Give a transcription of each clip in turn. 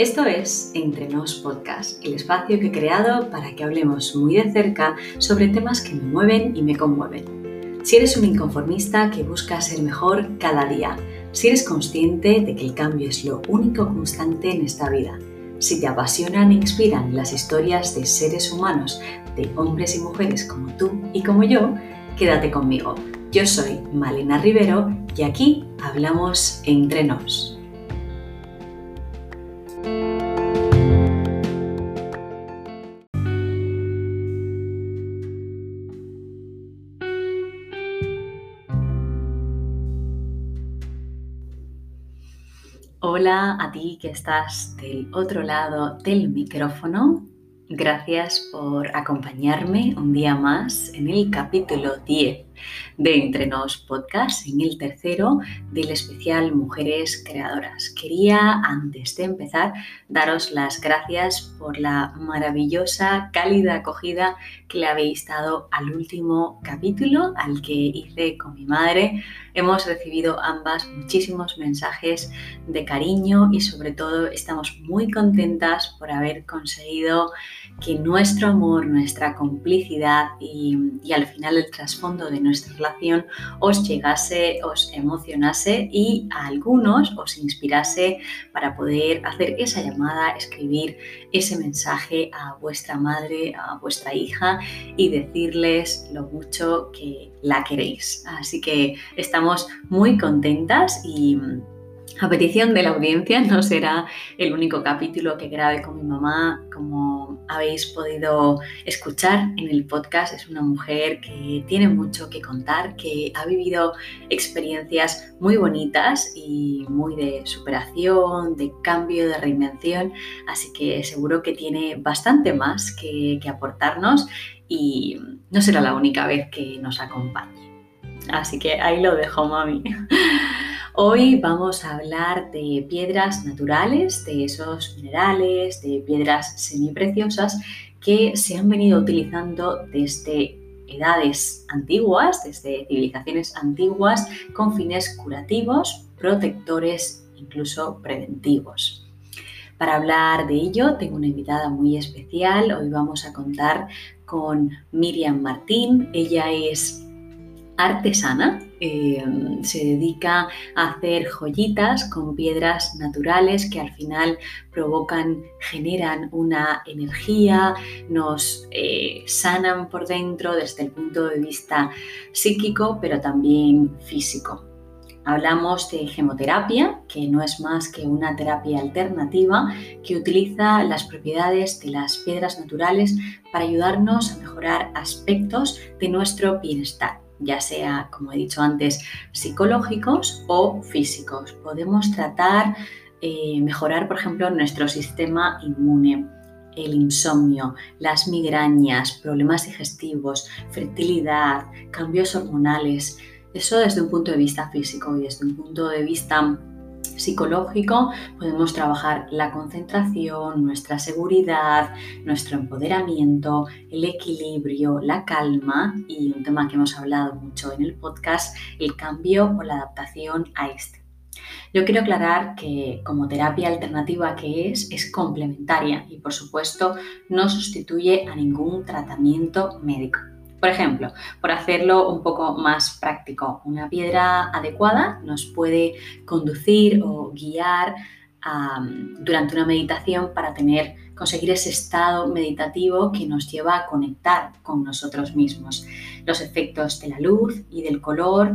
Esto es Entre Nos Podcast, el espacio que he creado para que hablemos muy de cerca sobre temas que me mueven y me conmueven. Si eres un inconformista que busca ser mejor cada día, si eres consciente de que el cambio es lo único constante en esta vida, si te apasionan e inspiran las historias de seres humanos, de hombres y mujeres como tú y como yo, quédate conmigo. Yo soy Malena Rivero y aquí hablamos entre nos. Hola a ti que estás del otro lado del micrófono. Gracias por acompañarme un día más en el capítulo 10 de Entre Nos Podcast, en el tercero del especial Mujeres Creadoras. Quería, antes de empezar, daros las gracias por la maravillosa, cálida acogida que le habéis dado al último capítulo, al que hice con mi madre. Hemos recibido ambas muchísimos mensajes de cariño y sobre todo estamos muy contentas por haber conseguido que nuestro amor, nuestra complicidad y, y al final el trasfondo de nuestra relación os llegase, os emocionase y a algunos os inspirase para poder hacer esa llamada, escribir ese mensaje a vuestra madre, a vuestra hija y decirles lo mucho que la queréis. Así que estamos muy contentas y a petición de la audiencia no será el único capítulo que grabe con mi mamá. Como habéis podido escuchar en el podcast, es una mujer que tiene mucho que contar, que ha vivido experiencias muy bonitas y muy de superación, de cambio, de reinvención. Así que seguro que tiene bastante más que, que aportarnos y no será la única vez que nos acompañe. Así que ahí lo dejo, mami. Hoy vamos a hablar de piedras naturales, de esos minerales, de piedras semipreciosas que se han venido utilizando desde edades antiguas, desde civilizaciones antiguas, con fines curativos, protectores, incluso preventivos. Para hablar de ello tengo una invitada muy especial. Hoy vamos a contar con Miriam Martín. Ella es artesana, eh, se dedica a hacer joyitas con piedras naturales que al final provocan, generan una energía, nos eh, sanan por dentro desde el punto de vista psíquico, pero también físico. Hablamos de gemoterapia, que no es más que una terapia alternativa que utiliza las propiedades de las piedras naturales para ayudarnos a mejorar aspectos de nuestro bienestar ya sea, como he dicho antes, psicológicos o físicos. Podemos tratar, eh, mejorar, por ejemplo, nuestro sistema inmune, el insomnio, las migrañas, problemas digestivos, fertilidad, cambios hormonales. Eso desde un punto de vista físico y desde un punto de vista psicológico podemos trabajar la concentración, nuestra seguridad, nuestro empoderamiento, el equilibrio, la calma y un tema que hemos hablado mucho en el podcast, el cambio o la adaptación a este. Yo quiero aclarar que como terapia alternativa que es, es complementaria y por supuesto no sustituye a ningún tratamiento médico. Por ejemplo, por hacerlo un poco más práctico, una piedra adecuada nos puede conducir o guiar durante una meditación para tener, conseguir ese estado meditativo que nos lleva a conectar con nosotros mismos. Los efectos de la luz y del color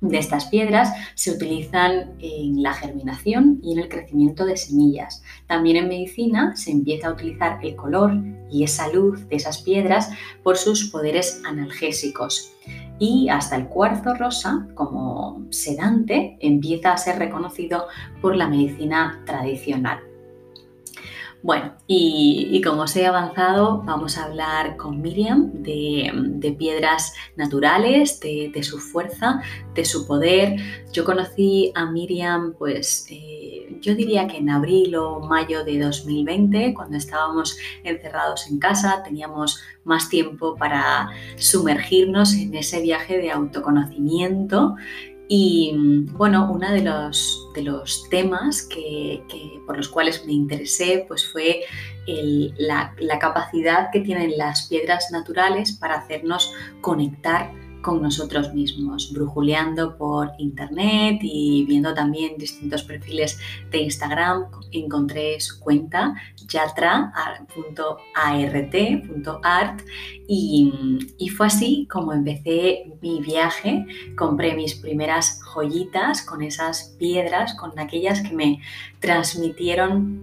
de estas piedras se utilizan en la germinación y en el crecimiento de semillas. También en medicina se empieza a utilizar el color y esa luz de esas piedras por sus poderes analgésicos. Y hasta el cuarzo rosa, como sedante, empieza a ser reconocido por la medicina tradicional. Bueno, y, como os he avanzado, vamos a hablar con Miriam de, piedras naturales, de, su fuerza, de su poder. Yo conocí a Miriam, pues eh, yo diría que en abril o mayo de 2020, cuando estábamos encerrados en casa, teníamos más tiempo para sumergirnos en ese viaje de autoconocimiento Y bueno, uno de los, de los temas que, por los cuales me interesé pues fue la, la capacidad que tienen las piedras naturales para hacernos conectar con nosotros mismos, brujuleando por internet y viendo también distintos perfiles de Instagram, encontré su cuenta yatra.art.art y, y fue así como empecé mi viaje, compré mis primeras joyitas con esas piedras, con aquellas que me transmitieron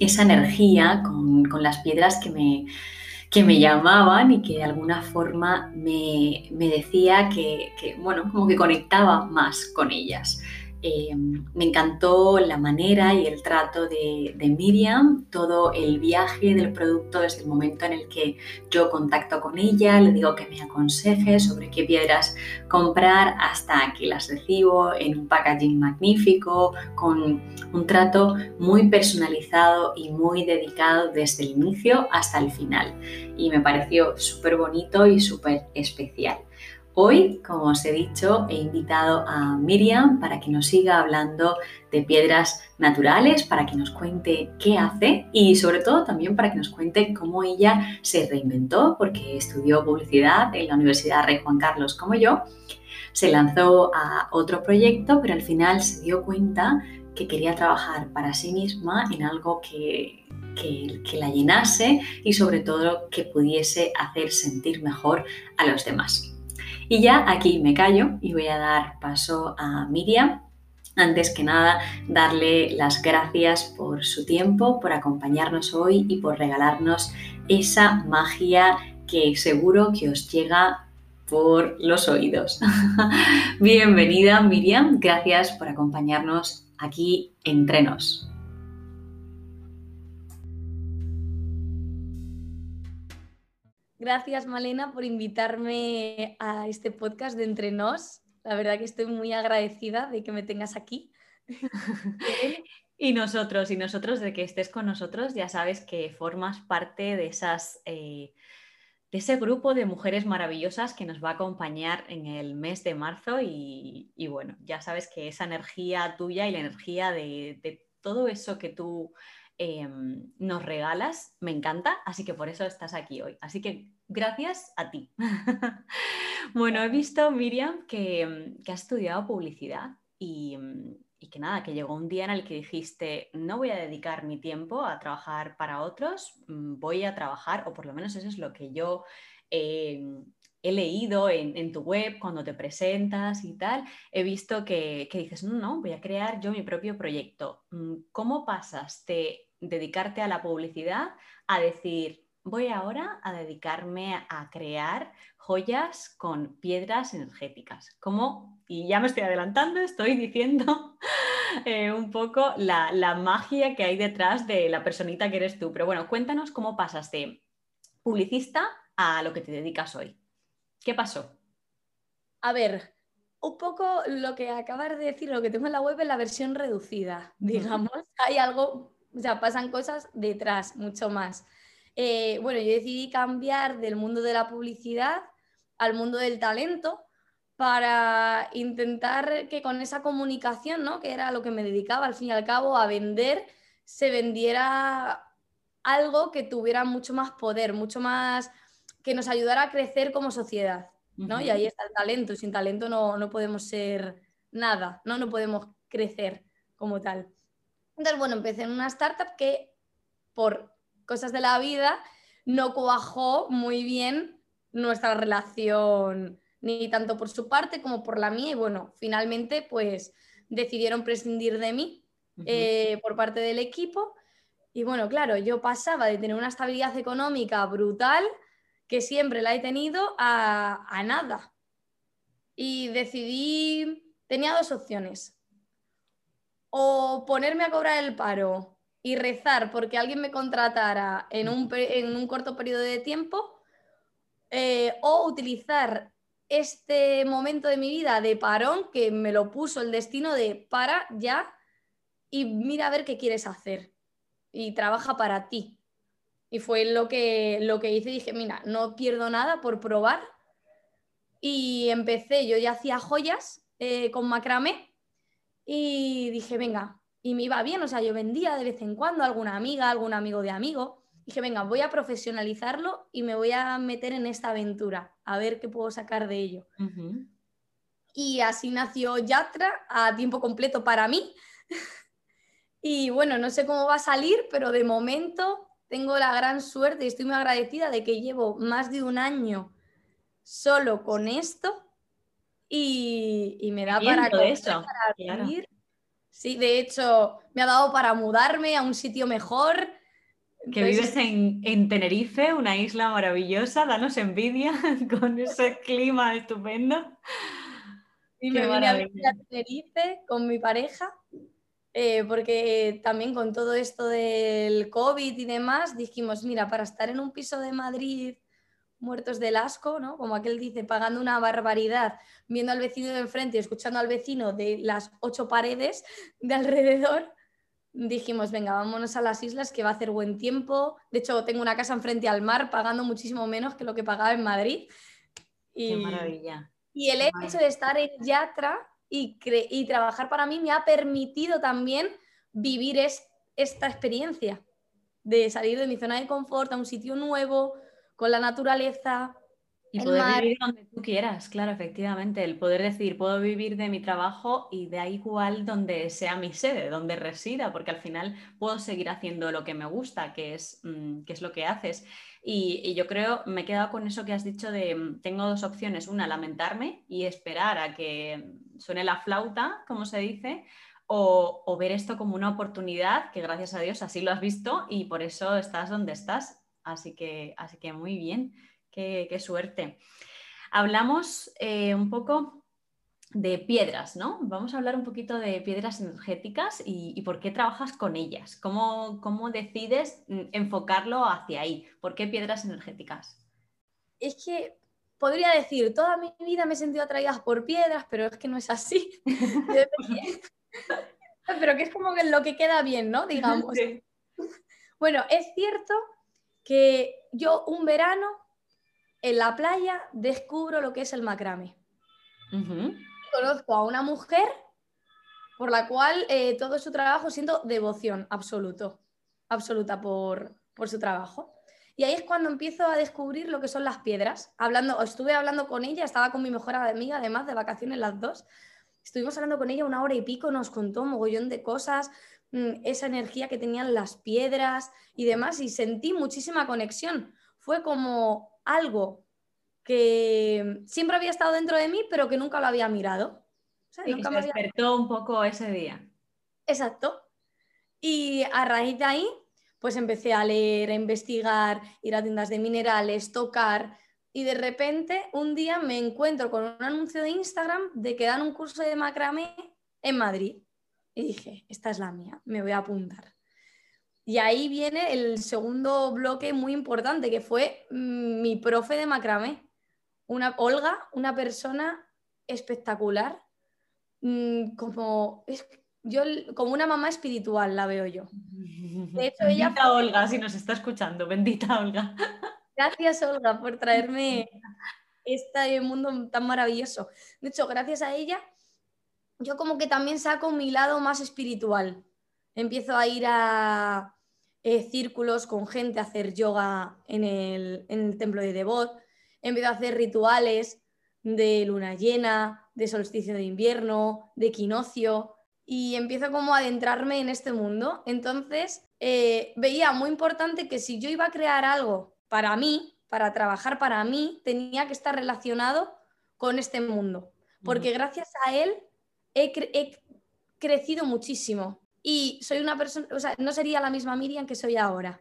esa energía, con, con las piedras que me que me llamaban y que de alguna forma me, decía que, que, bueno, como que conectaba más con ellas. Eh, me encantó la manera y el trato de, Miriam, todo el viaje del producto desde el momento en el que yo contacto con ella, le digo que me aconseje sobre qué piedras comprar hasta que las recibo en un packaging magnífico, con un trato muy personalizado y muy dedicado desde el inicio hasta el final. Y me pareció súper bonito y súper especial. Hoy, como os he dicho, he invitado a Miriam para que nos siga hablando de piedras naturales, para que nos cuente qué hace y sobre todo también para que nos cuente cómo ella se reinventó, porque estudió publicidad en la Universidad Rey Juan Carlos como yo, se lanzó a otro proyecto, pero al final se dio cuenta que quería trabajar para sí misma en algo que, que, que, la llenase y sobre todo que pudiese hacer sentir mejor a los demás. Y ya aquí me callo y voy a dar paso a Miriam. Antes que nada, darle las gracias por su tiempo, por acompañarnos hoy y por regalarnos esa magia que seguro que os llega por los oídos. Bienvenida Miriam, gracias por acompañarnos aquí entre nos. Gracias, Malena, por invitarme a este podcast de Entre Nos. La verdad que estoy muy agradecida de que me tengas aquí. y nosotros, y nosotros de que estés con nosotros, ya sabes que formas parte de esas... Eh, de ese grupo de mujeres maravillosas que nos va a acompañar en el mes de marzo y, bueno, ya sabes que esa energía tuya y la energía de, de todo eso que tú Em, nos regalas, me encanta, así que por eso estás aquí hoy. Así que gracias a ti. bueno, he visto, Miriam, que, em, que has estudiado publicidad y, em, y, que nada, que llegó un día en el que dijiste, no voy a dedicar mi tiempo a trabajar para otros, mm, voy a trabajar, o por lo menos eso es lo que yo he leído en, tu web cuando te presentas y tal, he visto que, que, dices, no, no, voy a crear yo mi propio proyecto. Mm, ¿Cómo pasas de dedicarte a la publicidad a decir, voy ahora a dedicarme a crear joyas con piedras energéticas. Como, y ya me estoy adelantando, estoy diciendo eh, un poco la, la, magia que hay detrás de la personita que eres tú. Pero bueno, cuéntanos cómo pasas de publicista a lo que te dedicas hoy. ¿Qué pasó? A ver, un poco lo que acabas de decir, lo que tengo en la web es la versión reducida, digamos. Hay algo o sea, pasan cosas detrás, mucho más. Eh, bueno, yo decidí cambiar del mundo de la publicidad al mundo del talento para intentar que con esa comunicación, ¿no? que era lo que me dedicaba al fin y al cabo a vender, se vendiera algo que tuviera mucho más poder, mucho más, que nos ayudara a crecer como sociedad. ¿no? Y ahí está el talento, sin talento no, no podemos ser nada, ¿no? no podemos crecer como tal. Entonces, bueno, empecé en una startup que por cosas de la vida no cuajó muy bien nuestra relación, ni tanto por su parte como por la mía. Y bueno, finalmente pues decidieron prescindir de mí eh, por parte del equipo. Y bueno, claro, yo pasaba de tener una estabilidad económica brutal, que siempre la he tenido, a, a nada. Y decidí, tenía dos opciones o ponerme a cobrar el paro y rezar porque alguien me contratara en un, en un corto periodo de tiempo, eh, o utilizar este momento de mi vida de parón que me lo puso el destino de para ya y mira a ver qué quieres hacer y trabaja para ti. Y fue lo que, lo que hice, dije, mira, no pierdo nada por probar. Y empecé, yo ya hacía joyas eh, con macramé y dije, venga, y me iba bien, o sea, yo vendía de vez en cuando a alguna amiga, algún amigo de amigo. Dije, venga, voy a profesionalizarlo y me voy a meter en esta aventura, a ver qué puedo sacar de ello. Y así nació Yatra a tiempo completo para mí. y bueno, no sé cómo va a salir, pero de momento tengo la gran suerte y estoy muy agradecida de que llevo más de un año solo con esto y, me da para, eso, vivir. Sí, de hecho, me ha dado para mudarme a un sitio mejor. Que vives en, Tenerife, una isla maravillosa, danos envidia con ese clima estupendo. Y me vine a vivir a Tenerife con mi pareja, eh, porque también con todo esto del COVID y demás, dijimos, mira, para estar en un piso de Madrid muertos del asco, ¿no? Como aquel dice, pagando una barbaridad, viendo al vecino de enfrente y escuchando al vecino de las ocho paredes de alrededor, dijimos, venga, vámonos a las islas que va a hacer buen tiempo. De hecho, tengo una casa enfrente al mar pagando muchísimo menos que lo que pagaba en Madrid. Y, Qué maravilla. Y el hecho de estar en Yatra y, y trabajar para mí me ha permitido también vivir esta experiencia de salir de mi zona de confort a un sitio nuevo, con la naturaleza. Y poder vivir donde tú quieras, claro, efectivamente. El poder decir, puedo vivir de mi trabajo y da igual donde sea mi sede, donde resida, porque al final puedo seguir haciendo lo que me gusta, que es, mm, que es lo que haces. Y, yo creo, me he quedado con eso que has dicho de, mm, tengo dos opciones. Una, lamentarme y esperar a que suene la flauta, como se dice, o, o, ver esto como una oportunidad, que gracias a Dios así lo has visto y por eso estás donde estás. Así que, así que muy bien, qué, suerte. Hablamos eh, un poco de piedras, ¿no? Vamos a hablar un poquito de piedras energéticas y, por qué trabajas con ellas. ¿Cómo, ¿Cómo, decides mm, enfocarlo hacia ahí? ¿Por qué piedras energéticas? Es que podría decir, toda mi vida me he sentido atraída por piedras, pero es que no es así. pero que es como que lo que queda bien, ¿no? Digamos. Bueno, es cierto que yo un verano en la playa descubro lo que es el macrame. Conozco a una mujer por la cual eh, todo su trabajo siento devoción absoluto, absoluta por, por, su trabajo. Y ahí es cuando empiezo a descubrir lo que son las piedras. Hablando, estuve hablando con ella, estaba con mi mejor amiga, además de vacaciones las dos. Estuvimos hablando con ella una hora y pico, nos contó un mogollón de cosas, esa energía que tenían las piedras y demás, y sentí muchísima conexión. Fue como algo que siempre había estado dentro de mí, pero que nunca lo había mirado. nunca me despertó un poco ese día. Exacto. Y a raíz de ahí, pues empecé a leer, a investigar, ir a tiendas de minerales, tocar. Y de repente, un día me encuentro con un anuncio de Instagram de que dan un curso de macramé en Madrid. Y dije, esta es la mía, me voy a apuntar. Y ahí viene el segundo bloque muy importante, que fue mm, mi profe de macramé. Una, Olga, una persona espectacular, mm, como, yo, como una mamá espiritual la veo yo. De hecho, bendita Olga, si nos está escuchando, bendita Olga. Gracias, Olga, por traerme este mundo tan maravilloso. De hecho, gracias a ella yo como que también saco mi lado más espiritual. Empiezo a ir a eh, círculos con gente, a hacer yoga en el, templo de Devot, empiezo a hacer rituales de luna llena, de solsticio de invierno, de equinoccio, y empiezo como a adentrarme en este mundo. Entonces, eh, veía muy importante que si yo iba a crear algo para mí, para trabajar para mí, tenía que estar relacionado con este mundo, porque gracias a él he, crecido muchísimo. Y soy una persona, o sea, no sería la misma Miriam que soy ahora.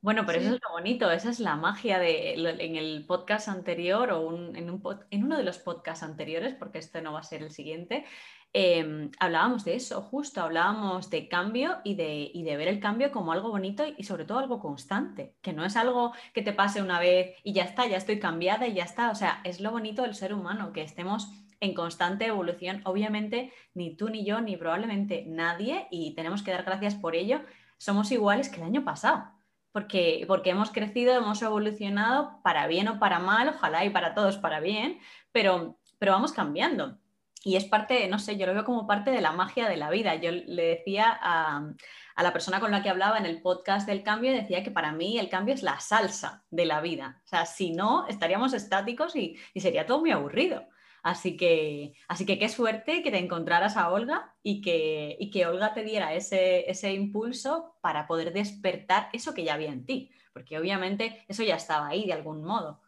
Bueno, pero eso es lo bonito, esa es la magia de en el podcast anterior o en, en, uno de los podcasts anteriores, porque este no va a ser el siguiente, em, hablábamos de eso, justo hablábamos de cambio y de, y de, ver el cambio como algo bonito y sobre todo algo constante, que no es algo que te pase una vez y ya está, ya estoy cambiada y ya está, o sea, es lo bonito del ser humano, que estemos en constante evolución. Obviamente, ni tú ni yo, ni probablemente nadie, y tenemos que dar gracias por ello, somos iguales que el año pasado. Porque, porque hemos crecido, hemos evolucionado para bien o para mal, ojalá y para todos para bien, pero, pero vamos cambiando. y es parte, no sé, yo lo veo como parte de la magia de la vida. Yo le decía a, la persona con la que hablaba en el podcast del cambio, decía que para mí el cambio es la salsa de la vida. O sea, si no, estaríamos estáticos y, sería todo muy aburrido. Así que, así que qué suerte que te encontraras a Olga y que, y que Olga te diera ese, ese impulso para poder despertar eso que ya había en ti, porque obviamente eso ya estaba ahí de algún modo.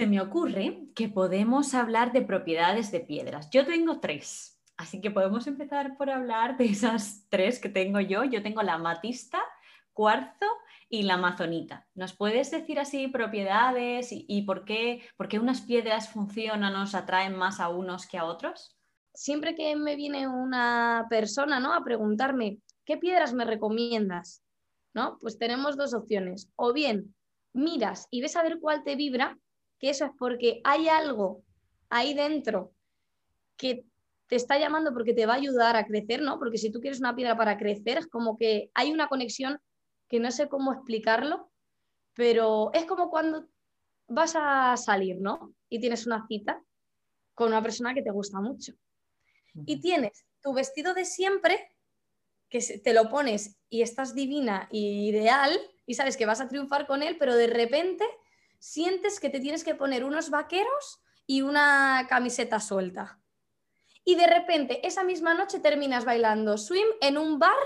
Se me ocurre que podemos hablar de propiedades de piedras. Yo tengo tres, así que podemos empezar por hablar de esas tres que tengo yo. Yo tengo la amatista, cuarzo y la amazonita. ¿Nos puedes decir así propiedades y, por, qué, por, qué, unas piedras funcionan, nos atraen más a unos que a otros? Siempre que me viene una persona ¿no? a preguntarme, ¿qué piedras me recomiendas? ¿No? Pues tenemos dos opciones. O bien miras y ves a ver cuál te vibra que eso es porque hay algo ahí dentro que te está llamando porque te va a ayudar a crecer, ¿no? Porque si tú quieres una piedra para crecer, es como que hay una conexión que no sé cómo explicarlo, pero es como cuando vas a salir, ¿no? Y tienes una cita con una persona que te gusta mucho. Y tienes tu vestido de siempre, que te lo pones y estás divina y ideal, y sabes que vas a triunfar con él, pero de repente sientes que te tienes que poner unos vaqueros y una camiseta suelta. Y de repente, esa misma noche terminas bailando swim en un bar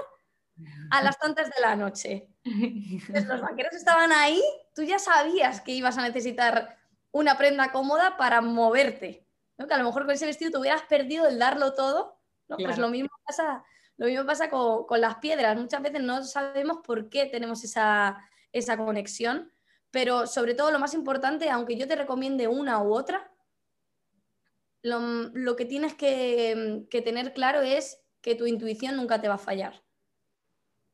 a las tantas de la noche. Los vaqueros estaban ahí, tú ya sabías que ibas a necesitar una prenda cómoda para moverte. Que a lo mejor con ese vestido te hubieras perdido el darlo todo. Pues lo mismo pasa, lo mismo pasa con, las piedras. Muchas veces no sabemos por qué tenemos esa, esa conexión pero sobre todo lo más importante, aunque yo te recomiende una u otra, lo, que tienes que, tener claro es que tu intuición nunca te va a fallar.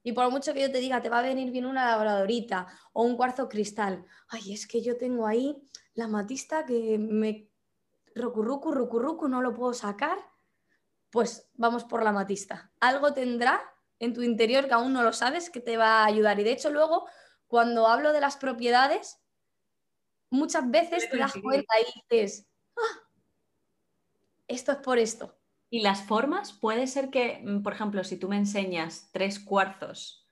Y por mucho que yo te diga, te va a venir bien una labradorita o un cuarzo cristal. Ay, es que yo tengo ahí la matista que me rucurrucu, rucurrucu, no lo puedo sacar. Pues vamos por la matista. Algo tendrá en tu interior que aún no lo sabes que te va a ayudar. Y de hecho luego cuando hablo de las propiedades, muchas veces te das cuenta y dices, ah, esto es por esto. ¿Y las formas? Puede ser que, mm, por ejemplo, si tú me enseñas tres cuarzos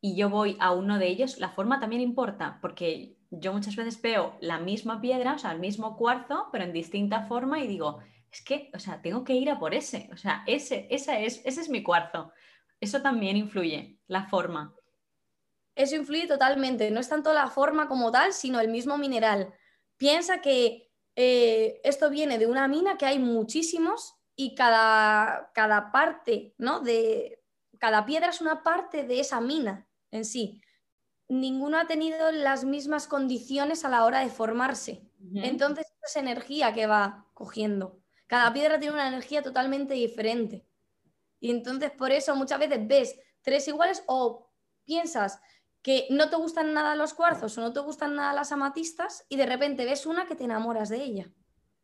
y yo voy a uno de ellos, la forma también importa, porque yo muchas veces veo la misma piedra, o sea, el mismo cuarzo, pero en distinta forma y digo, es que, o sea, tengo que ir a por ese, o sea, ese, esa es, ese es mi cuarzo. Eso también influye, la forma eso influye totalmente. No es tanto la forma como tal, sino el mismo mineral. Piensa que eh, esto viene de una mina que hay muchísimos y cada, cada parte, ¿no? De, cada piedra es una parte de esa mina en sí. Ninguno ha tenido las mismas condiciones a la hora de formarse. Entonces, es energía que va cogiendo. Cada piedra tiene una energía totalmente diferente. Y entonces, por eso muchas veces ves tres iguales o piensas que no te gustan nada los cuarzos o no te gustan nada las amatistas y de repente ves una que te enamoras de ella.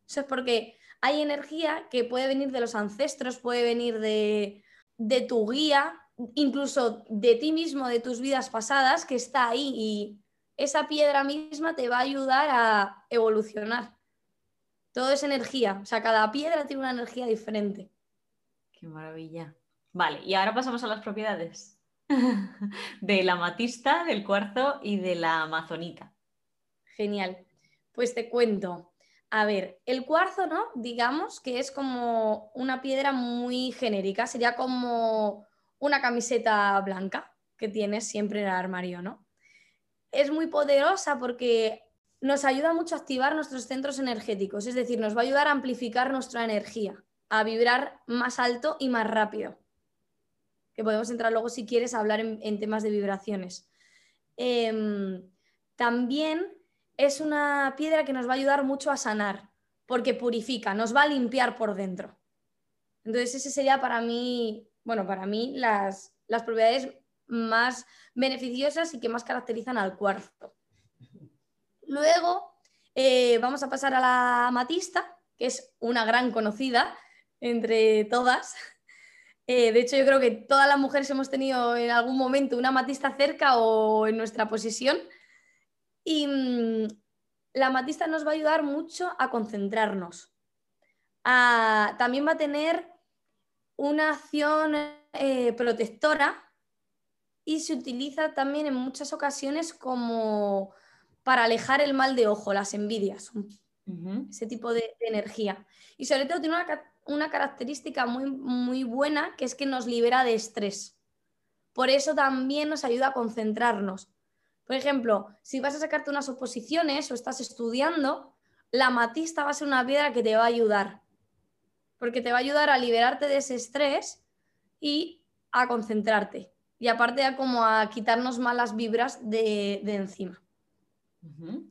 Eso es porque hay energía que puede venir de los ancestros, puede venir de, de tu guía, incluso de ti mismo, de tus vidas pasadas, que está ahí y esa piedra misma te va a ayudar a evolucionar. Todo es energía, o sea, cada piedra tiene una energía diferente. Qué maravilla. Vale, y ahora pasamos a las propiedades. de la matista, del cuarzo y de la amazonita. Genial. Pues te cuento. A ver, el cuarzo, ¿no? Digamos que es como una piedra muy genérica, sería como una camiseta blanca que tienes siempre en el armario, ¿no? Es muy poderosa porque nos ayuda mucho a activar nuestros centros energéticos, es decir, nos va a ayudar a amplificar nuestra energía, a vibrar más alto y más rápido que podemos entrar luego si quieres a hablar en, temas de vibraciones. Em, también es una piedra que nos va a ayudar mucho a sanar, porque purifica, nos va a limpiar por dentro. Entonces, ese sería para mí, bueno, para mí las, las propiedades más beneficiosas y que más caracterizan al cuarzo. Luego eh, vamos a pasar a la amatista, que es una gran conocida entre todas, Eh, de hecho, yo creo que todas las mujeres hemos tenido en algún momento una amatista cerca o en nuestra posesión. Y mm, la amatista nos va a ayudar mucho a concentrarnos. también va a tener una acción eh, protectora y se utiliza también en muchas ocasiones como para alejar el mal de ojo, las envidias, ese tipo de, energía. Y sobre todo tiene una, característica muy, muy buena que es que nos libera de estrés. Por eso también nos ayuda a concentrarnos. Por ejemplo, si vas a sacarte unas oposiciones o estás estudiando, la matista va a ser una piedra que te va a ayudar. Porque te va a ayudar a liberarte de ese estrés y a concentrarte y aparte a como a quitarnos malas vibras de, encima.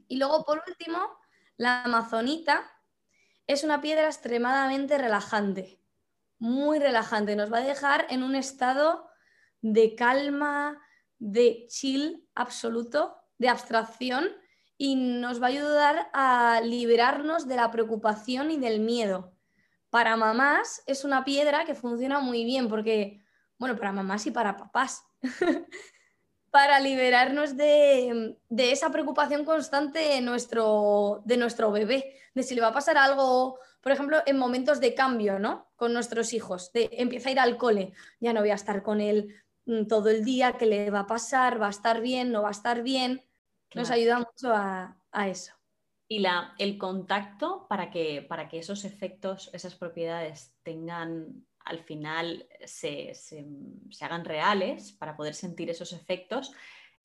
Y luego, por último, la amazonita es una piedra extremadamente relajante, muy relajante. Nos va a dejar en un estado de calma, de chill absoluto, de abstracción y nos va a ayudar a liberarnos de la preocupación y del miedo. Para mamás es una piedra que funciona muy bien porque bueno, para mamás y para papás, para liberarnos de, esa preocupación constante de nuestro, de nuestro bebé, de si le va a pasar algo, por ejemplo, en momentos de cambio, ¿no? Con nuestros hijos, de empieza a ir al cole, ya no voy a estar con él mm, todo el día, ¿qué le va a pasar? ¿Va a estar bien? ¿No va a estar bien? Nos ayuda mucho a, eso. Y la, el contacto para que, para que esos efectos, esas propiedades tengan al final se, hagan reales para poder sentir esos efectos,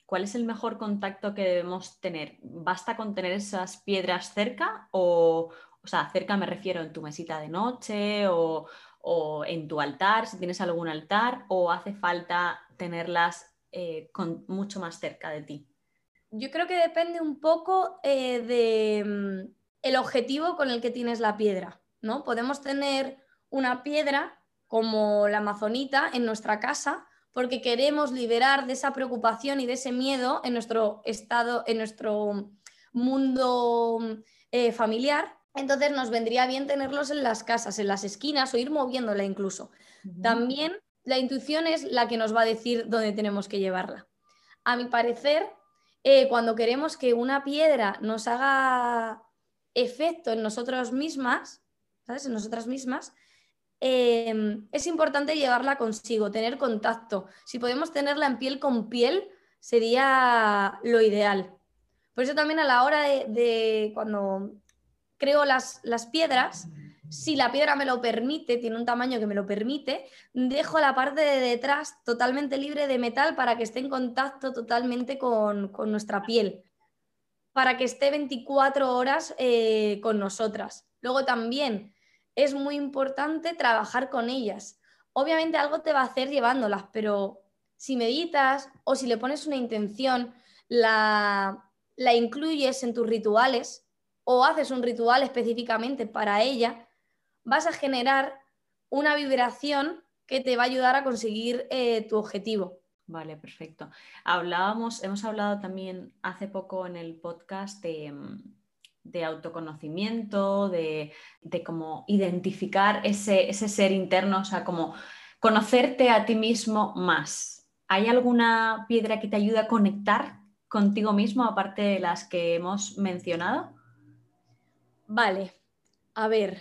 ¿cuál es el mejor contacto que debemos tener? ¿Basta con tener esas piedras cerca o, o sea, cerca me refiero en tu mesita de noche o, en tu altar, si tienes algún altar, o hace falta tenerlas eh, con, mucho más cerca de ti? Yo creo que depende un poco eh, de mm, el objetivo con el que tienes la piedra, ¿no? Podemos tener una piedra como la amazonita en nuestra casa porque queremos liberar de esa preocupación y de ese miedo en nuestro estado, en nuestro mundo eh, familiar. Entonces nos vendría bien tenerlos en las casas, en las esquinas o ir moviéndola incluso. También la intuición es la que nos va a decir dónde tenemos que llevarla. A mi parecer, eh, cuando queremos que una piedra nos haga efecto en nosotros mismas, ¿sabes? En nosotras mismas, Em, es importante llevarla consigo, tener contacto. Si podemos tenerla en piel con piel, sería lo ideal. Por eso también a la hora de, cuando creo las, las, piedras, si la piedra me lo permite, tiene un tamaño que me lo permite, dejo la parte de detrás totalmente libre de metal para que esté en contacto totalmente con, con nuestra piel, para que esté 24 horas eh, con nosotras. Luego también es muy importante trabajar con ellas. Obviamente algo te va a hacer llevándolas, pero si meditas o si le pones una intención, la, la incluyes en tus rituales o haces un ritual específicamente para ella, vas a generar una vibración que te va a ayudar a conseguir eh, tu objetivo. Vale, perfecto. Hablábamos, hemos hablado también hace poco en el podcast de, mm, de autoconocimiento, de, cómo identificar ese, ser interno, o sea, como conocerte a ti mismo más. ¿Hay alguna piedra que te ayude a conectar contigo mismo, aparte de las que hemos mencionado? Vale, a ver,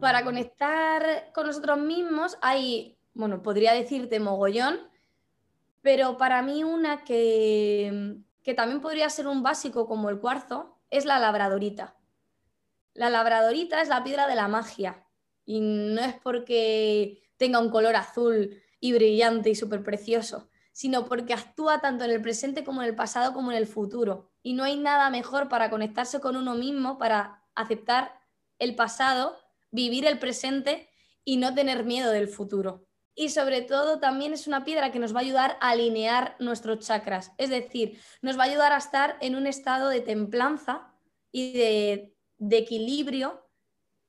para conectar con nosotros mismos hay, bueno, podría decirte mogollón, pero para mí una que, que también podría ser un básico como el cuarzo, es la labradorita. La labradorita es la piedra de la magia y no es porque tenga un color azul y brillante y súper precioso, sino porque actúa tanto en el presente como en el pasado como en el futuro. Y no hay nada mejor para conectarse con uno mismo, para aceptar el pasado, vivir el presente y no tener miedo del futuro. Y sobre todo también es una piedra que nos va a ayudar a alinear nuestros chakras, es decir, nos va a ayudar a estar en un estado de templanza y de, equilibrio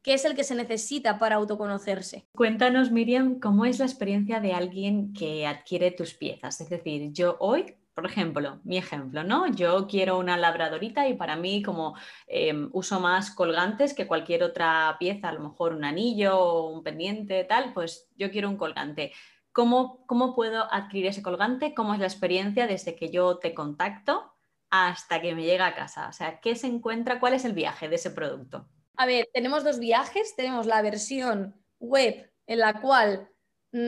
que es el que se necesita para autoconocerse. Cuéntanos, Miriam, cómo es la experiencia de alguien que adquiere tus piezas. Es decir, yo hoy por ejemplo, mi ejemplo, ¿no? Yo quiero una labradorita y para mí como em, uso más colgantes que cualquier otra pieza, a lo mejor un anillo o un pendiente, tal, pues yo quiero un colgante. ¿Cómo, ¿Cómo puedo adquirir ese colgante? ¿Cómo es la experiencia desde que yo te contacto hasta que me llega a casa? O sea, ¿qué se encuentra? ¿Cuál es el viaje de ese producto? A ver, tenemos dos viajes. Tenemos la versión web en la cual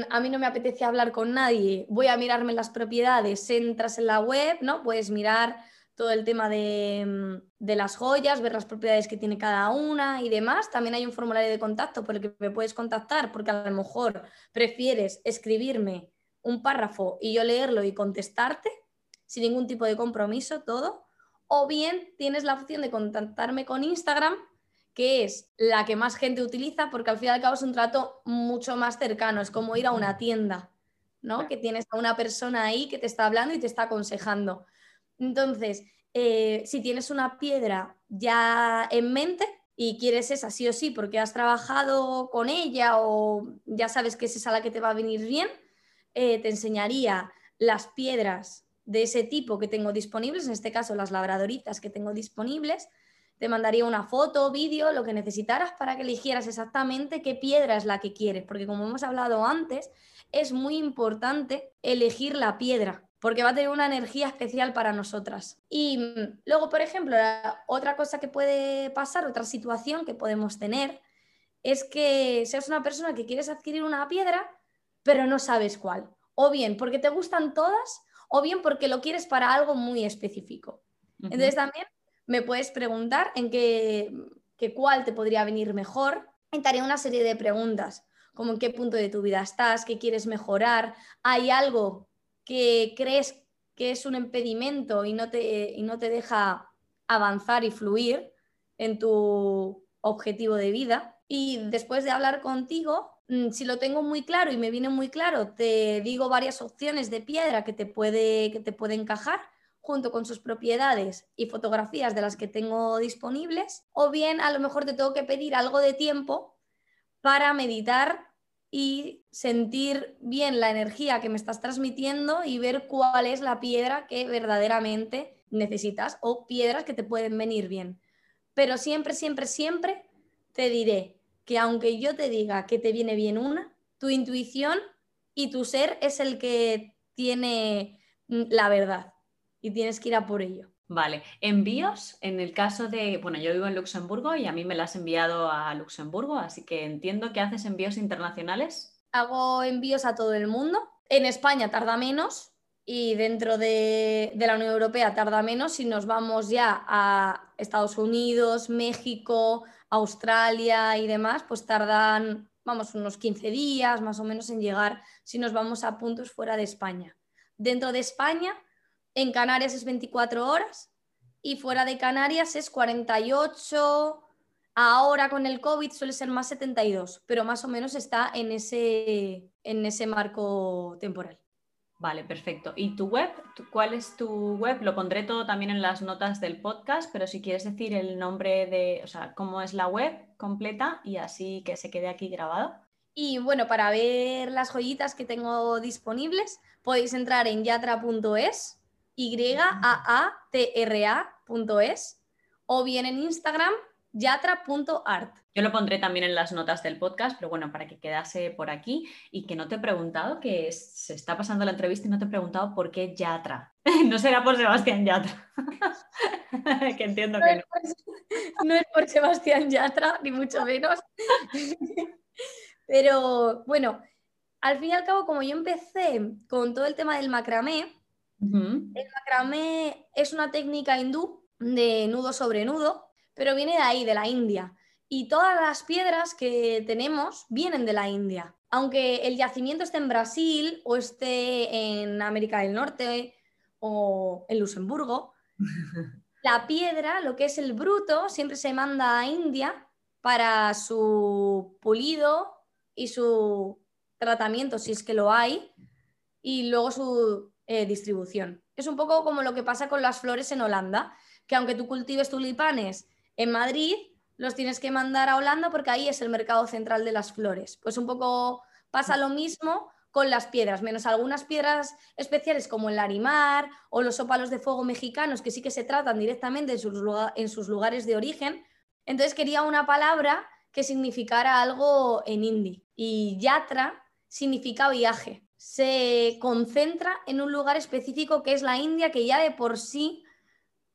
a mí no me apetece hablar con nadie, voy a mirarme las propiedades, entras en la web, ¿no? Puedes mirar todo el tema de, mm, de, las joyas, ver las propiedades que tiene cada una y demás. También hay un formulario de contacto por el que me puedes contactar porque a lo mejor prefieres escribirme un párrafo y yo leerlo y contestarte sin ningún tipo de compromiso, todo. O bien tienes la opción de contactarme con Instagram que es la que más gente utiliza porque al fin y al cabo es un trato mucho más cercano, es como ir a una tienda, ¿no? Que tienes a una persona ahí que te está hablando y te está aconsejando. Entonces, eh, si tienes una piedra ya en mente y quieres esa sí o sí porque has trabajado con ella o ya sabes que es esa la que te va a venir bien, eh, te enseñaría las piedras de ese tipo que tengo disponibles, en este caso las labradoritas que tengo disponibles, te mandaría una foto, vídeo, lo que necesitaras para que eligieras exactamente qué piedra es la que quieres, porque como hemos hablado antes, es muy importante elegir la piedra, porque va a tener una energía especial para nosotras. Y mm, luego, por ejemplo, otra cosa que puede pasar, otra situación que podemos tener, es que seas una persona que quieres adquirir una piedra, pero no sabes cuál. O bien porque te gustan todas, o bien porque lo quieres para algo muy específico. Entonces también me puedes preguntar en qué, cuál te podría venir mejor. Y te haré una serie de preguntas, como en qué punto de tu vida estás, qué quieres mejorar, hay algo que crees que es un impedimento y no te, y no te deja avanzar y fluir en tu objetivo de vida. Y después de hablar contigo, mm, si lo tengo muy claro y me viene muy claro, te digo varias opciones de piedra que te puede, que te puede encajar junto con sus propiedades y fotografías de las que tengo disponibles, o bien a lo mejor te tengo que pedir algo de tiempo para meditar y sentir bien la energía que me estás transmitiendo y ver cuál es la piedra que verdaderamente necesitas o piedras que te pueden venir bien. Pero siempre, siempre, siempre te diré que aunque yo te diga que te viene bien una, tu intuición y tu ser es el que tiene mm, la verdad y tienes que ir a por ello. Vale, envíos en el caso de, bueno, yo vivo en Luxemburgo y a mí me las has enviado a Luxemburgo, así que entiendo que haces envíos internacionales. Hago envíos a todo el mundo. En España tarda menos y dentro de, de la Unión Europea tarda menos. Si nos vamos ya a Estados Unidos, México, Australia y demás, pues tardan, vamos, unos 15 días más o menos en llegar si nos vamos a puntos fuera de España. Dentro de España en Canarias es 24 horas y fuera de Canarias es 48. Ahora con el COVID suele ser más 72, pero más o menos está en ese, en ese marco temporal. Vale, perfecto. ¿Y tu web? ¿Cuál es tu web? Lo pondré todo también en las notas del podcast, pero si quieres decir el nombre de, o sea, cómo es la web completa y así que se quede aquí grabado. Y bueno, para ver las joyitas que tengo disponibles, podéis entrar en yatra.es yaatra.es o bien en Instagram yatra.art. Yo lo pondré también en las notas del podcast, pero bueno, para que quedase por aquí y que no te he preguntado, que se está pasando la entrevista y no te he preguntado por qué Yatra. no será por Sebastián Yatra. que entiendo que no. no es por Sebastián Yatra, ni mucho menos. pero bueno, al fin y al cabo, como yo empecé con todo el tema del macramé, el macramé es una técnica hindú de nudo sobre nudo, pero viene de ahí, de la India. Y todas las piedras que tenemos vienen de la India. Aunque el yacimiento esté en Brasil o esté en América del Norte o en Luxemburgo, la piedra, lo que es el bruto, siempre se manda a India para su pulido y su tratamiento, si es que lo hay, y luego su eh, distribución. Es un poco como lo que pasa con las flores en Holanda, que aunque tú cultives tulipanes en Madrid, los tienes que mandar a Holanda porque ahí es el mercado central de las flores. Pues un poco pasa lo mismo con las piedras, menos algunas piedras especiales como el larimar o los ópalos de fuego mexicanos que sí que se tratan directamente en sus, en sus lugares de origen. Entonces quería una palabra que significara algo en hindi. Y yatra significa viaje. Se concentra en un lugar específico que es la India, que ya de por sí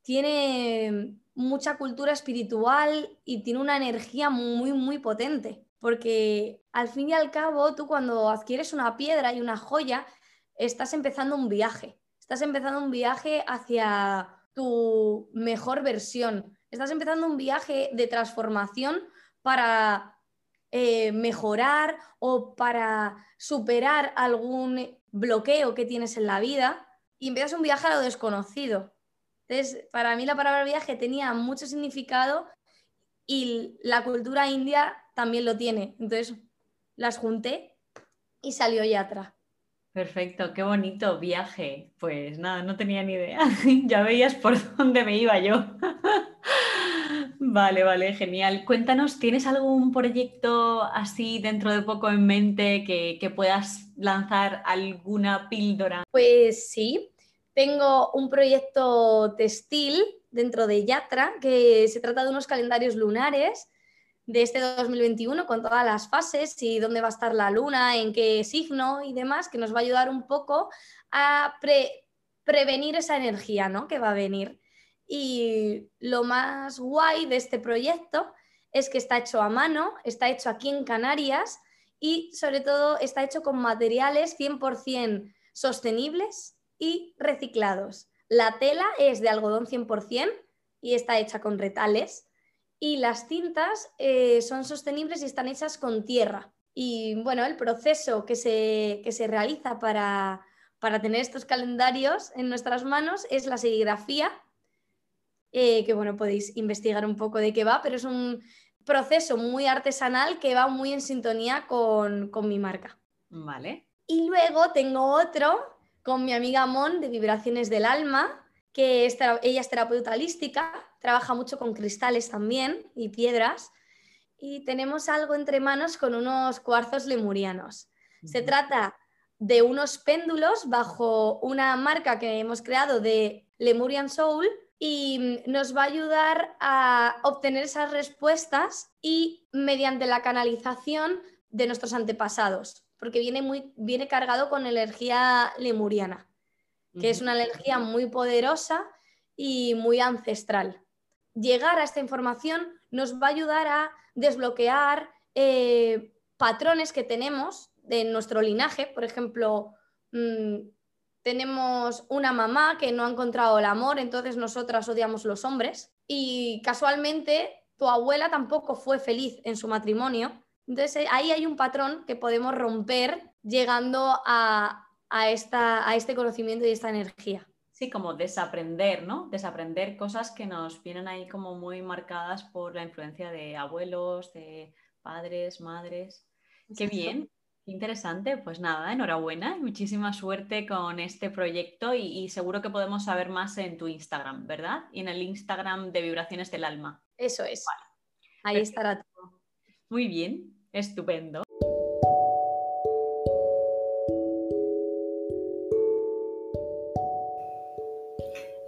tiene mucha cultura espiritual y tiene una energía muy, muy potente. Porque al fin y al cabo, tú cuando adquieres una piedra y una joya, estás empezando un viaje. Estás empezando un viaje hacia tu mejor versión. Estás empezando un viaje de transformación para eh, mejorar o para superar algún bloqueo que tienes en la vida y empiezas un viaje a lo desconocido. Entonces, para mí la palabra viaje tenía mucho significado y la cultura india también lo tiene. Entonces, las junté y salió Yatra. Perfecto, qué bonito viaje. Pues nada, no tenía ni idea. ya veías por dónde me iba yo. Vale, vale, genial. Cuéntanos, ¿tienes algún proyecto así dentro de poco en mente que, puedas lanzar alguna píldora? Pues sí, tengo un proyecto textil dentro de Yatra que se trata de unos calendarios lunares de este 2021 con todas las fases y dónde va a estar la luna, en qué signo y demás, que nos va a ayudar un poco a prevenir esa energía ¿no? que va a venir. Y lo más guay de este proyecto es que está hecho a mano, está hecho aquí en Canarias y sobre todo está hecho con materiales 100% sostenibles y reciclados. La tela es de algodón 100% y está hecha con retales y las cintas eh, son sostenibles y están hechas con tierra. Y bueno, el proceso que se, que se realiza para, para tener estos calendarios en nuestras manos es la serigrafía eh, que bueno, podéis investigar un poco de qué va, pero es un proceso muy artesanal que va muy en sintonía con, mi marca. Vale. Y luego tengo otro con mi amiga Mon de Vibraciones del Alma, que ella es terapeuta holística, trabaja mucho con cristales también y piedras, y tenemos algo entre manos con unos cuarzos lemurianos. Se trata de unos péndulos bajo una marca que hemos creado de Lemurian Soul, y nos va a ayudar a obtener esas respuestas y mediante la canalización de nuestros antepasados, porque viene, muy, viene cargado con energía lemuriana, que es una energía muy poderosa y muy ancestral. Llegar a esta información nos va a ayudar a desbloquear eh, patrones que tenemos de nuestro linaje, por ejemplo, mm, tenemos una mamá que no ha encontrado el amor, entonces nosotras odiamos los hombres. Y casualmente tu abuela tampoco fue feliz en su matrimonio. Entonces eh, ahí hay un patrón que podemos romper llegando a, esta, a este conocimiento y esta energía. Sí, como desaprender, ¿no? Desaprender cosas que nos vienen ahí como muy marcadas por la influencia de abuelos, de padres, madres. Qué bien. Interesante, pues nada, enhorabuena, muchísima suerte con este proyecto y, seguro que podemos saber más en tu Instagram, ¿verdad? Y en el Instagram de Vibraciones del Alma. Eso es. Ahí estará todo. Muy bien, estupendo.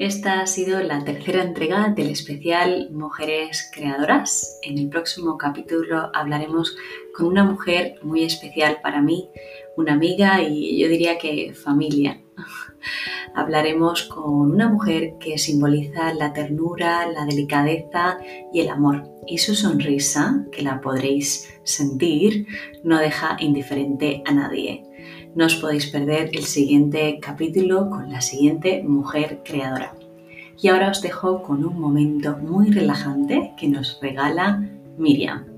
Esta ha sido la tercera entrega del especial Mujeres Creadoras. En el próximo capítulo hablaremos con una mujer muy especial para mí, una amiga y yo diría que familia. Hablaremos con una mujer que simboliza la ternura, la delicadeza y el amor. Y su sonrisa, que la podréis sentir, no deja indiferente a nadie. No os podéis perder el siguiente capítulo con la siguiente mujer creadora. Y ahora os dejo con un momento muy relajante que nos regala Miriam.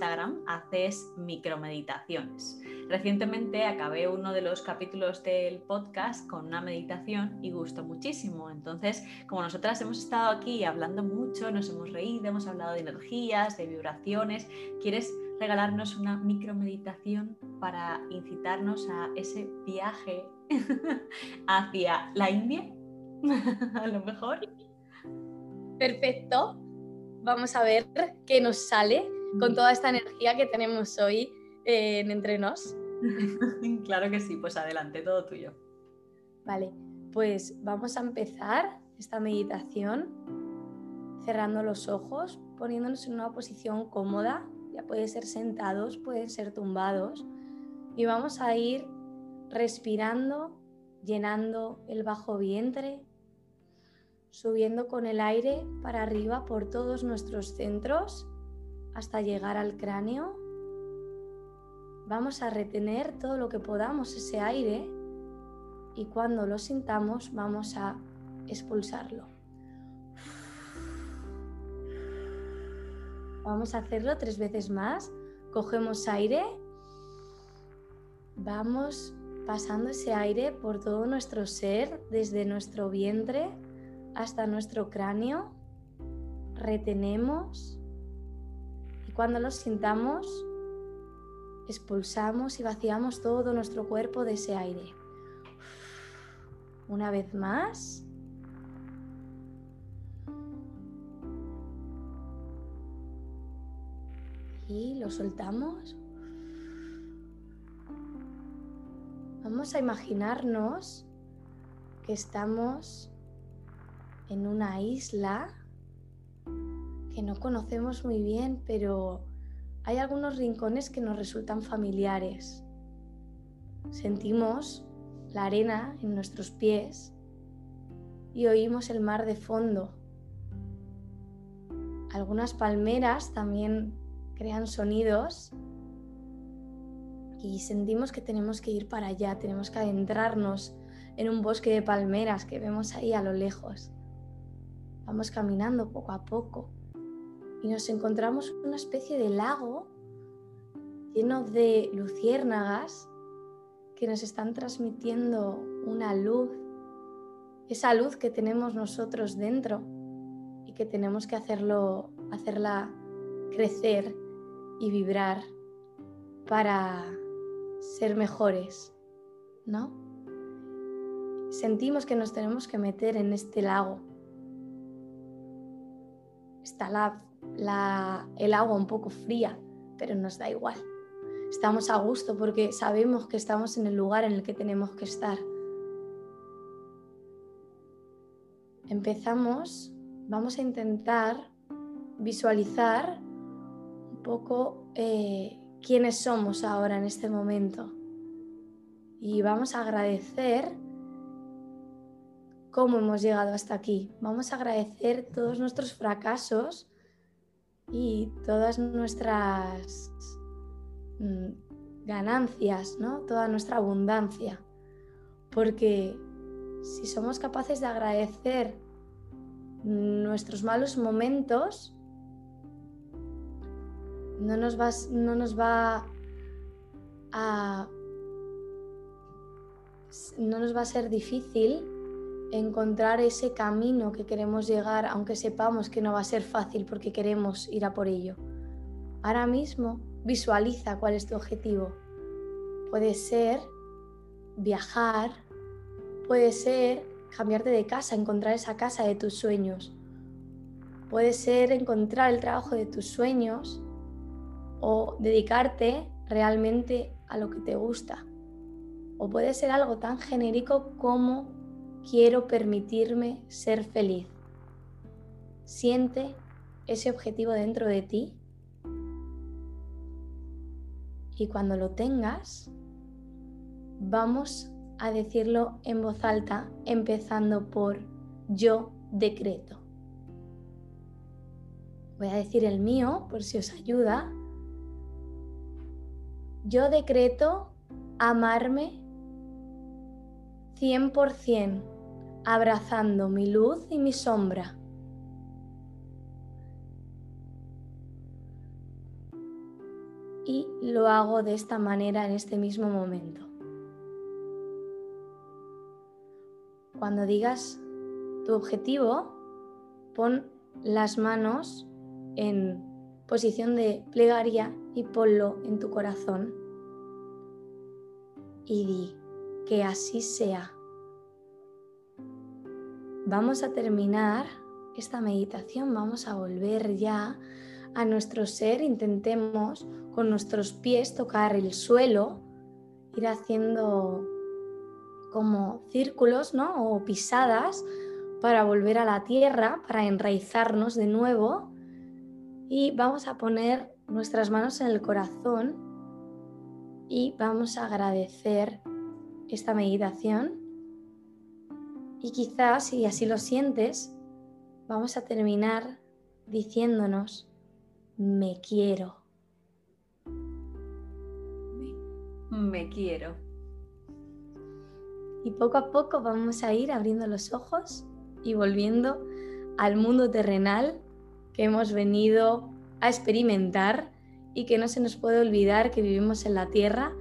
Instagram haces micromeditaciones. Recientemente acabé uno de los capítulos del podcast con una meditación y gustó muchísimo. Entonces, como nosotras hemos estado aquí hablando mucho, nos hemos reído, hemos hablado de energías, de vibraciones, ¿quieres regalarnos una micromeditación para incitarnos a ese viaje hacia la India? a lo mejor. Perfecto. Vamos a ver qué nos sale con toda esta energía que tenemos hoy eh, en entre nos. claro que sí, pues adelante, todo tuyo. Vale, pues vamos a empezar esta meditación cerrando los ojos, poniéndonos en una posición cómoda, ya puede ser sentados, pueden ser tumbados, y vamos a ir respirando, llenando el bajo vientre, subiendo con el aire para arriba por todos nuestros centros hasta llegar al cráneo. Vamos a retener todo lo que podamos ese aire y cuando lo sintamos vamos a expulsarlo. Vamos a hacerlo tres veces más. Cogemos aire. Vamos pasando ese aire por todo nuestro ser, desde nuestro vientre hasta nuestro cráneo. Retenemos. Y cuando lo sintamos, expulsamos y vaciamos todo nuestro cuerpo de ese aire. Una vez más. Y lo soltamos. Vamos a imaginarnos que estamos en una isla que no conocemos muy bien, pero hay algunos rincones que nos resultan familiares. Sentimos la arena en nuestros pies y oímos el mar de fondo. Algunas palmeras también crean sonidos y sentimos que tenemos que ir para allá, tenemos que adentrarnos en un bosque de palmeras que vemos ahí a lo lejos. Vamos caminando poco a poco y nos encontramos una especie de lago lleno de luciérnagas que nos están transmitiendo una luz, esa luz que tenemos nosotros dentro y que tenemos que hacerlo, hacerla crecer y vibrar para ser mejores, ¿no? Sentimos que nos tenemos que meter en este lago. Está la, el agua un poco fría, pero nos da igual estamos a gusto porque sabemos que estamos en el lugar en el que tenemos que estar. Empezamos, vamos a intentar visualizar un poco eh, quiénes somos ahora en este momento y vamos a agradecer cómo hemos llegado hasta aquí. Vamos a agradecer todos nuestros fracasos y todas nuestras Mm, ganancias, ¿no? toda nuestra abundancia. Porque si somos capaces de agradecer nuestros malos momentos, no nos va, no nos va a no nos va a ser difícil encontrar ese camino que queremos llegar, aunque sepamos que no va a ser fácil porque queremos ir a por ello. Ahora mismo Visualiza cuál es tu objetivo. Puede ser viajar, puede ser cambiarte de casa, encontrar esa casa de tus sueños. Puede ser encontrar el trabajo de tus sueños o dedicarte realmente a lo que te gusta. O puede ser algo tan genérico como quiero permitirme ser feliz. Siente ese objetivo dentro de ti y cuando lo tengas, vamos a decirlo en voz alta, empezando por yo decreto. Voy a decir el mío por si os ayuda. Yo decreto amarme 100%, abrazando mi luz y mi sombra. y lo hago de esta manera en este mismo momento. Cuando digas tu objetivo, pon las manos en posición de plegaria y ponlo en tu corazón y di que así sea. Vamos a terminar esta meditación, vamos a volver ya a nuestro ser, intentemos con nuestros pies tocar el suelo, ir haciendo como círculos ¿no? o pisadas para volver a la tierra, para enraizarnos de nuevo y vamos a poner nuestras manos en el corazón y vamos a agradecer esta meditación y quizás si así lo sientes, vamos a terminar diciéndonos, me quiero. Me, quiero. Y poco a poco vamos a ir abriendo los ojos y volviendo al mundo terrenal que hemos venido a experimentar y que no se nos puede olvidar que vivimos en la tierra,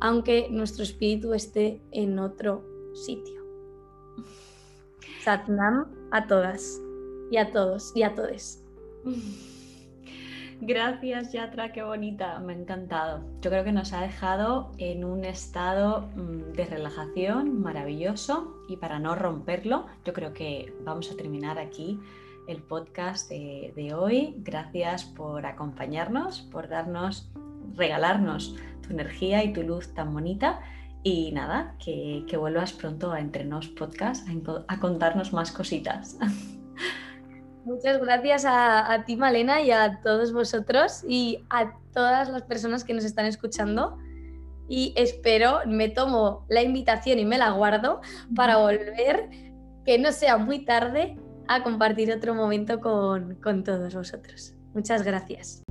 aunque nuestro espíritu esté en otro sitio. Satnam a todas y a todos y a todes. Gracias, Yatra, qué bonita, me ha encantado. Yo creo que nos ha dejado en un estado mm, de relajación maravilloso y para no romperlo, yo creo que vamos a terminar aquí el podcast de, hoy. Gracias por acompañarnos, por darnos, regalarnos tu energía y tu luz tan bonita. Y nada, que, vuelvas pronto a Entrenos Podcast a, contarnos más cositas. Muchas gracias a, a, ti, Malena, y a todos vosotros y a todas las personas que nos están escuchando. Y espero, me tomo la invitación y me la guardo para volver, que no sea muy tarde, a compartir otro momento con, con todos vosotros. Muchas gracias.